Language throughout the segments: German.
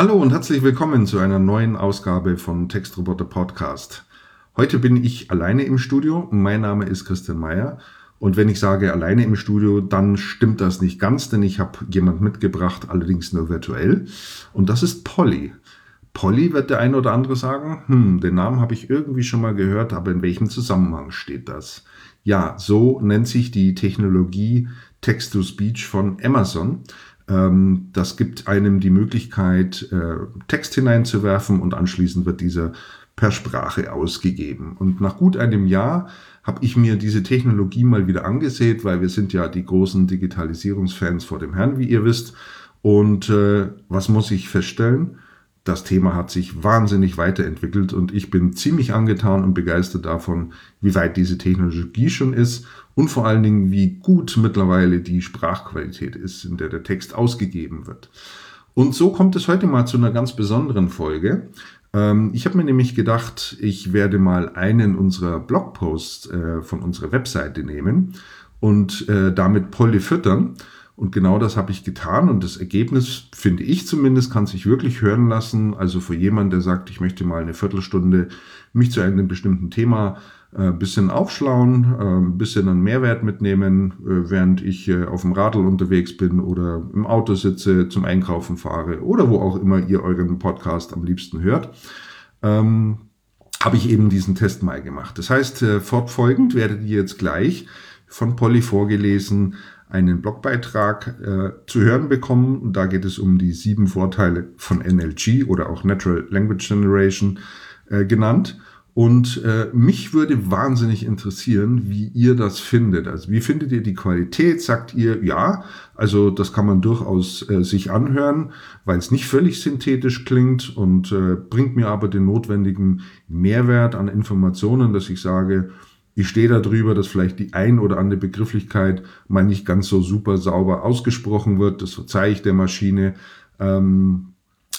Hallo und herzlich willkommen zu einer neuen Ausgabe von Textroboter Podcast. Heute bin ich alleine im Studio. Mein Name ist Christian Meyer. Und wenn ich sage alleine im Studio, dann stimmt das nicht ganz, denn ich habe jemand mitgebracht, allerdings nur virtuell. Und das ist Polly. Polly wird der eine oder andere sagen, hm, den Namen habe ich irgendwie schon mal gehört, aber in welchem Zusammenhang steht das? Ja, so nennt sich die Technologie Text-to-Speech von Amazon. Ähm, das gibt einem die Möglichkeit, äh, Text hineinzuwerfen und anschließend wird dieser per Sprache ausgegeben. Und nach gut einem Jahr habe ich mir diese Technologie mal wieder angesehen, weil wir sind ja die großen Digitalisierungsfans vor dem Herrn, wie ihr wisst. Und äh, was muss ich feststellen? Das Thema hat sich wahnsinnig weiterentwickelt und ich bin ziemlich angetan und begeistert davon, wie weit diese Technologie schon ist und vor allen Dingen, wie gut mittlerweile die Sprachqualität ist, in der der Text ausgegeben wird. Und so kommt es heute mal zu einer ganz besonderen Folge. Ähm, ich habe mir nämlich gedacht, ich werde mal einen unserer Blogposts äh, von unserer Webseite nehmen und äh, damit Polly füttern und genau das habe ich getan und das Ergebnis, finde ich zumindest, kann sich wirklich hören lassen. Also für jemanden, der sagt, ich möchte mal eine Viertelstunde mich zu einem bestimmten Thema ein äh, bisschen aufschlauen, ein bisschen einen Mehrwert mitnehmen, äh, während ich äh, auf dem Radl unterwegs bin oder im Auto sitze, zum Einkaufen fahre oder wo auch immer ihr euren Podcast am liebsten hört. Ähm, habe ich eben diesen Test mal gemacht. Das heißt, fortfolgend werdet ihr jetzt gleich von Polly vorgelesen einen Blogbeitrag äh, zu hören bekommen. Da geht es um die sieben Vorteile von NLG oder auch Natural Language Generation äh, genannt. Und äh, mich würde wahnsinnig interessieren, wie ihr das findet. Also wie findet ihr die Qualität? Sagt ihr, ja, also das kann man durchaus äh, sich anhören, weil es nicht völlig synthetisch klingt und äh, bringt mir aber den notwendigen Mehrwert an Informationen, dass ich sage, ich stehe da drüber, dass vielleicht die ein oder andere Begrifflichkeit mal nicht ganz so super sauber ausgesprochen wird. Das verzeihe ich der Maschine. Ähm,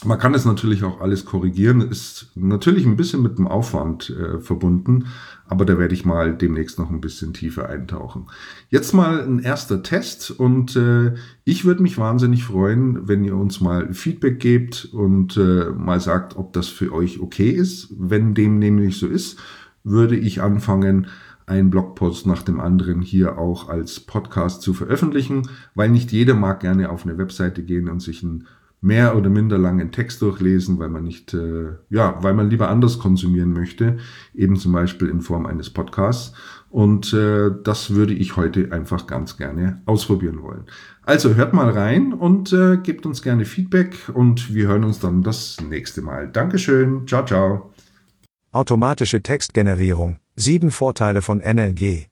man kann es natürlich auch alles korrigieren, ist natürlich ein bisschen mit dem Aufwand äh, verbunden, aber da werde ich mal demnächst noch ein bisschen tiefer eintauchen. Jetzt mal ein erster Test und äh, ich würde mich wahnsinnig freuen, wenn ihr uns mal Feedback gebt und äh, mal sagt, ob das für euch okay ist. Wenn dem nämlich so ist, würde ich anfangen, einen Blogpost nach dem anderen hier auch als Podcast zu veröffentlichen, weil nicht jeder mag gerne auf eine Webseite gehen und sich einen mehr oder minder langen Text durchlesen, weil man nicht, äh, ja, weil man lieber anders konsumieren möchte, eben zum Beispiel in Form eines Podcasts. Und äh, das würde ich heute einfach ganz gerne ausprobieren wollen. Also hört mal rein und äh, gebt uns gerne Feedback und wir hören uns dann das nächste Mal. Dankeschön. Ciao, ciao. Automatische Textgenerierung. Sieben Vorteile von NLG.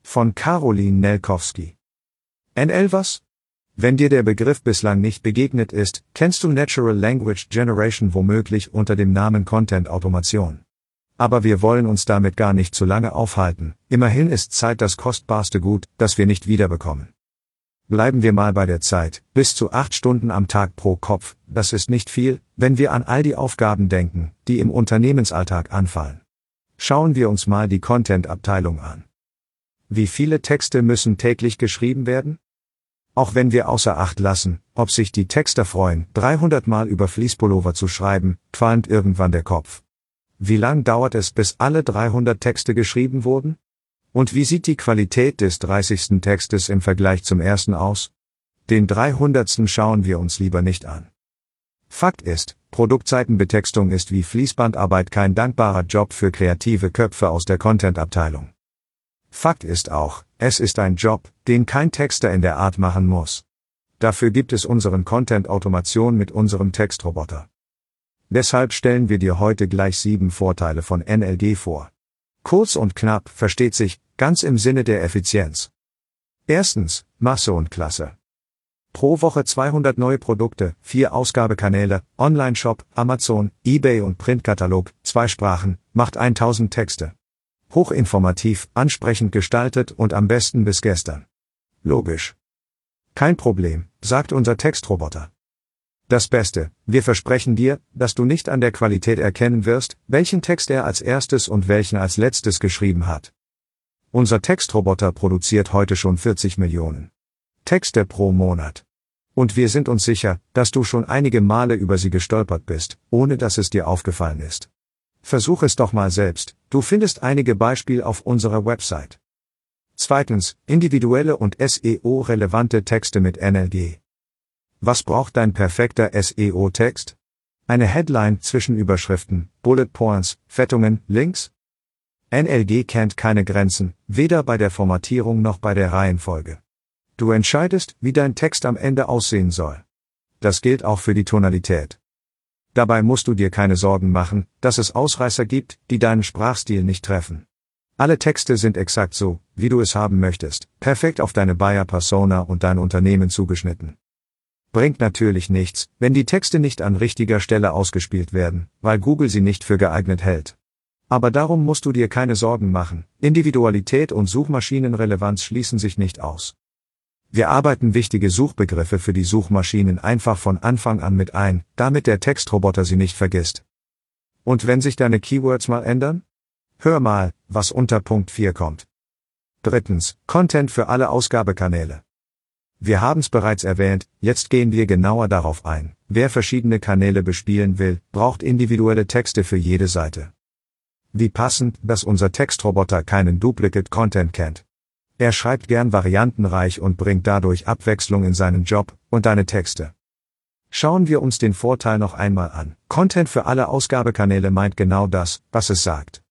Von Caroline Nelkowski. NL was? Wenn dir der Begriff bislang nicht begegnet ist, kennst du Natural Language Generation womöglich unter dem Namen Content Automation. Aber wir wollen uns damit gar nicht zu lange aufhalten, immerhin ist Zeit das kostbarste Gut, das wir nicht wiederbekommen. Bleiben wir mal bei der Zeit, bis zu acht Stunden am Tag pro Kopf, das ist nicht viel, wenn wir an all die Aufgaben denken, die im Unternehmensalltag anfallen. Schauen wir uns mal die Content-Abteilung an. Wie viele Texte müssen täglich geschrieben werden? Auch wenn wir außer Acht lassen, ob sich die Texter freuen, 300 Mal über Fließpullover zu schreiben, qualmt irgendwann der Kopf. Wie lang dauert es, bis alle 300 Texte geschrieben wurden? Und wie sieht die Qualität des 30. Textes im Vergleich zum ersten aus? Den 300. schauen wir uns lieber nicht an. Fakt ist, Produktseitenbetextung ist wie Fließbandarbeit kein dankbarer Job für kreative Köpfe aus der Content-Abteilung. Fakt ist auch, es ist ein Job, den kein Texter in der Art machen muss. Dafür gibt es unseren Content-Automation mit unserem Textroboter. Deshalb stellen wir dir heute gleich sieben Vorteile von NLG vor. Kurz und knapp, versteht sich, ganz im Sinne der Effizienz. Erstens, Masse und Klasse. Pro Woche 200 neue Produkte, vier Ausgabekanäle, Online-Shop, Amazon, eBay und Printkatalog, zwei Sprachen, macht 1000 Texte. Hochinformativ, ansprechend gestaltet und am besten bis gestern. Logisch. Kein Problem, sagt unser Textroboter. Das Beste, wir versprechen dir, dass du nicht an der Qualität erkennen wirst, welchen Text er als erstes und welchen als letztes geschrieben hat. Unser Textroboter produziert heute schon 40 Millionen Texte pro Monat. Und wir sind uns sicher, dass du schon einige Male über sie gestolpert bist, ohne dass es dir aufgefallen ist. Versuch es doch mal selbst, du findest einige Beispiele auf unserer Website. Zweitens, individuelle und SEO-relevante Texte mit NLG. Was braucht dein perfekter SEO-Text? Eine Headline zwischen Überschriften, Bullet Points, Fettungen, Links? NLG kennt keine Grenzen, weder bei der Formatierung noch bei der Reihenfolge. Du entscheidest, wie dein Text am Ende aussehen soll. Das gilt auch für die Tonalität. Dabei musst du dir keine Sorgen machen, dass es Ausreißer gibt, die deinen Sprachstil nicht treffen. Alle Texte sind exakt so, wie du es haben möchtest, perfekt auf deine Buyer Persona und dein Unternehmen zugeschnitten. Bringt natürlich nichts, wenn die Texte nicht an richtiger Stelle ausgespielt werden, weil Google sie nicht für geeignet hält. Aber darum musst du dir keine Sorgen machen, Individualität und Suchmaschinenrelevanz schließen sich nicht aus. Wir arbeiten wichtige Suchbegriffe für die Suchmaschinen einfach von Anfang an mit ein, damit der Textroboter sie nicht vergisst. Und wenn sich deine Keywords mal ändern? Hör mal, was unter Punkt 4 kommt. Drittens, Content für alle Ausgabekanäle. Wir haben's bereits erwähnt, jetzt gehen wir genauer darauf ein. Wer verschiedene Kanäle bespielen will, braucht individuelle Texte für jede Seite. Wie passend, dass unser Textroboter keinen Duplicate Content kennt. Er schreibt gern variantenreich und bringt dadurch Abwechslung in seinen Job und deine Texte. Schauen wir uns den Vorteil noch einmal an. Content für alle Ausgabekanäle meint genau das, was es sagt.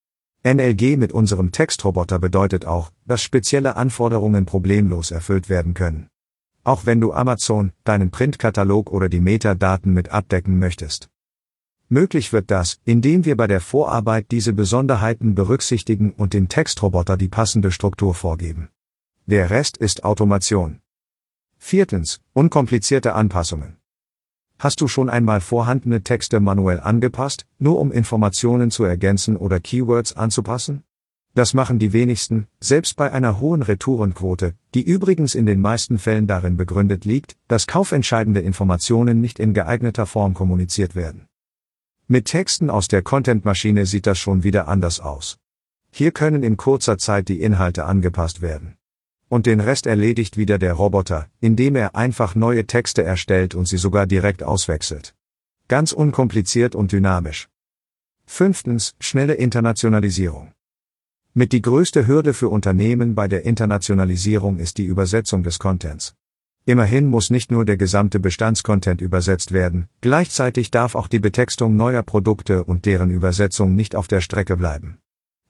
NLG mit unserem Textroboter bedeutet auch, dass spezielle Anforderungen problemlos erfüllt werden können. Auch wenn du Amazon, deinen Printkatalog oder die Metadaten mit abdecken möchtest. Möglich wird das, indem wir bei der Vorarbeit diese Besonderheiten berücksichtigen und dem Textroboter die passende Struktur vorgeben. Der Rest ist Automation. Viertens, unkomplizierte Anpassungen. Hast du schon einmal vorhandene Texte manuell angepasst, nur um Informationen zu ergänzen oder Keywords anzupassen? Das machen die wenigsten, selbst bei einer hohen Retourenquote, die übrigens in den meisten Fällen darin begründet liegt, dass kaufentscheidende Informationen nicht in geeigneter Form kommuniziert werden. Mit Texten aus der Contentmaschine sieht das schon wieder anders aus. Hier können in kurzer Zeit die Inhalte angepasst werden. Und den Rest erledigt wieder der Roboter, indem er einfach neue Texte erstellt und sie sogar direkt auswechselt. Ganz unkompliziert und dynamisch. Fünftens, schnelle Internationalisierung. Mit die größte Hürde für Unternehmen bei der Internationalisierung ist die Übersetzung des Contents. Immerhin muss nicht nur der gesamte Bestandscontent übersetzt werden, gleichzeitig darf auch die Betextung neuer Produkte und deren Übersetzung nicht auf der Strecke bleiben.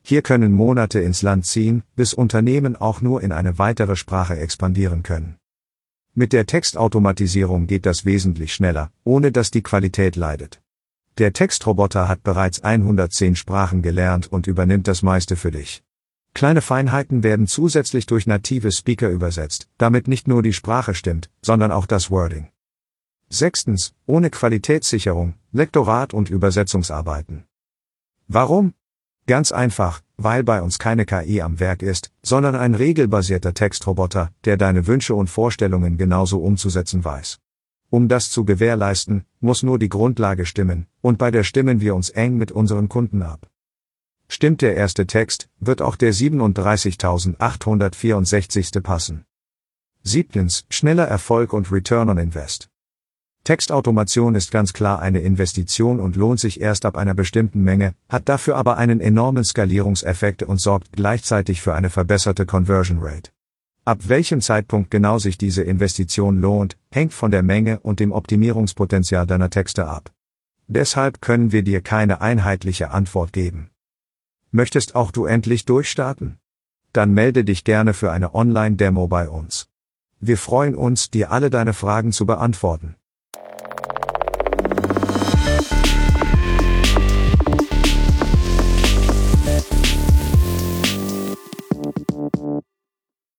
Hier können Monate ins Land ziehen, bis Unternehmen auch nur in eine weitere Sprache expandieren können. Mit der Textautomatisierung geht das wesentlich schneller, ohne dass die Qualität leidet. Der Textroboter hat bereits 110 Sprachen gelernt und übernimmt das meiste für dich. Kleine Feinheiten werden zusätzlich durch native Speaker übersetzt, damit nicht nur die Sprache stimmt, sondern auch das Wording. Sechstens, ohne Qualitätssicherung, Lektorat und Übersetzungsarbeiten. Warum? Ganz einfach, weil bei uns keine KI am Werk ist, sondern ein regelbasierter Textroboter, der deine Wünsche und Vorstellungen genauso umzusetzen weiß. Um das zu gewährleisten, muss nur die Grundlage stimmen, und bei der stimmen wir uns eng mit unseren Kunden ab. Stimmt der erste Text, wird auch der 37.864. passen. Siebtens, schneller Erfolg und Return on Invest. Textautomation ist ganz klar eine Investition und lohnt sich erst ab einer bestimmten Menge, hat dafür aber einen enormen Skalierungseffekt und sorgt gleichzeitig für eine verbesserte Conversion Rate. Ab welchem Zeitpunkt genau sich diese Investition lohnt, hängt von der Menge und dem Optimierungspotenzial deiner Texte ab. Deshalb können wir dir keine einheitliche Antwort geben. Möchtest auch du endlich durchstarten? Dann melde dich gerne für eine Online-Demo bei uns. Wir freuen uns, dir alle deine Fragen zu beantworten.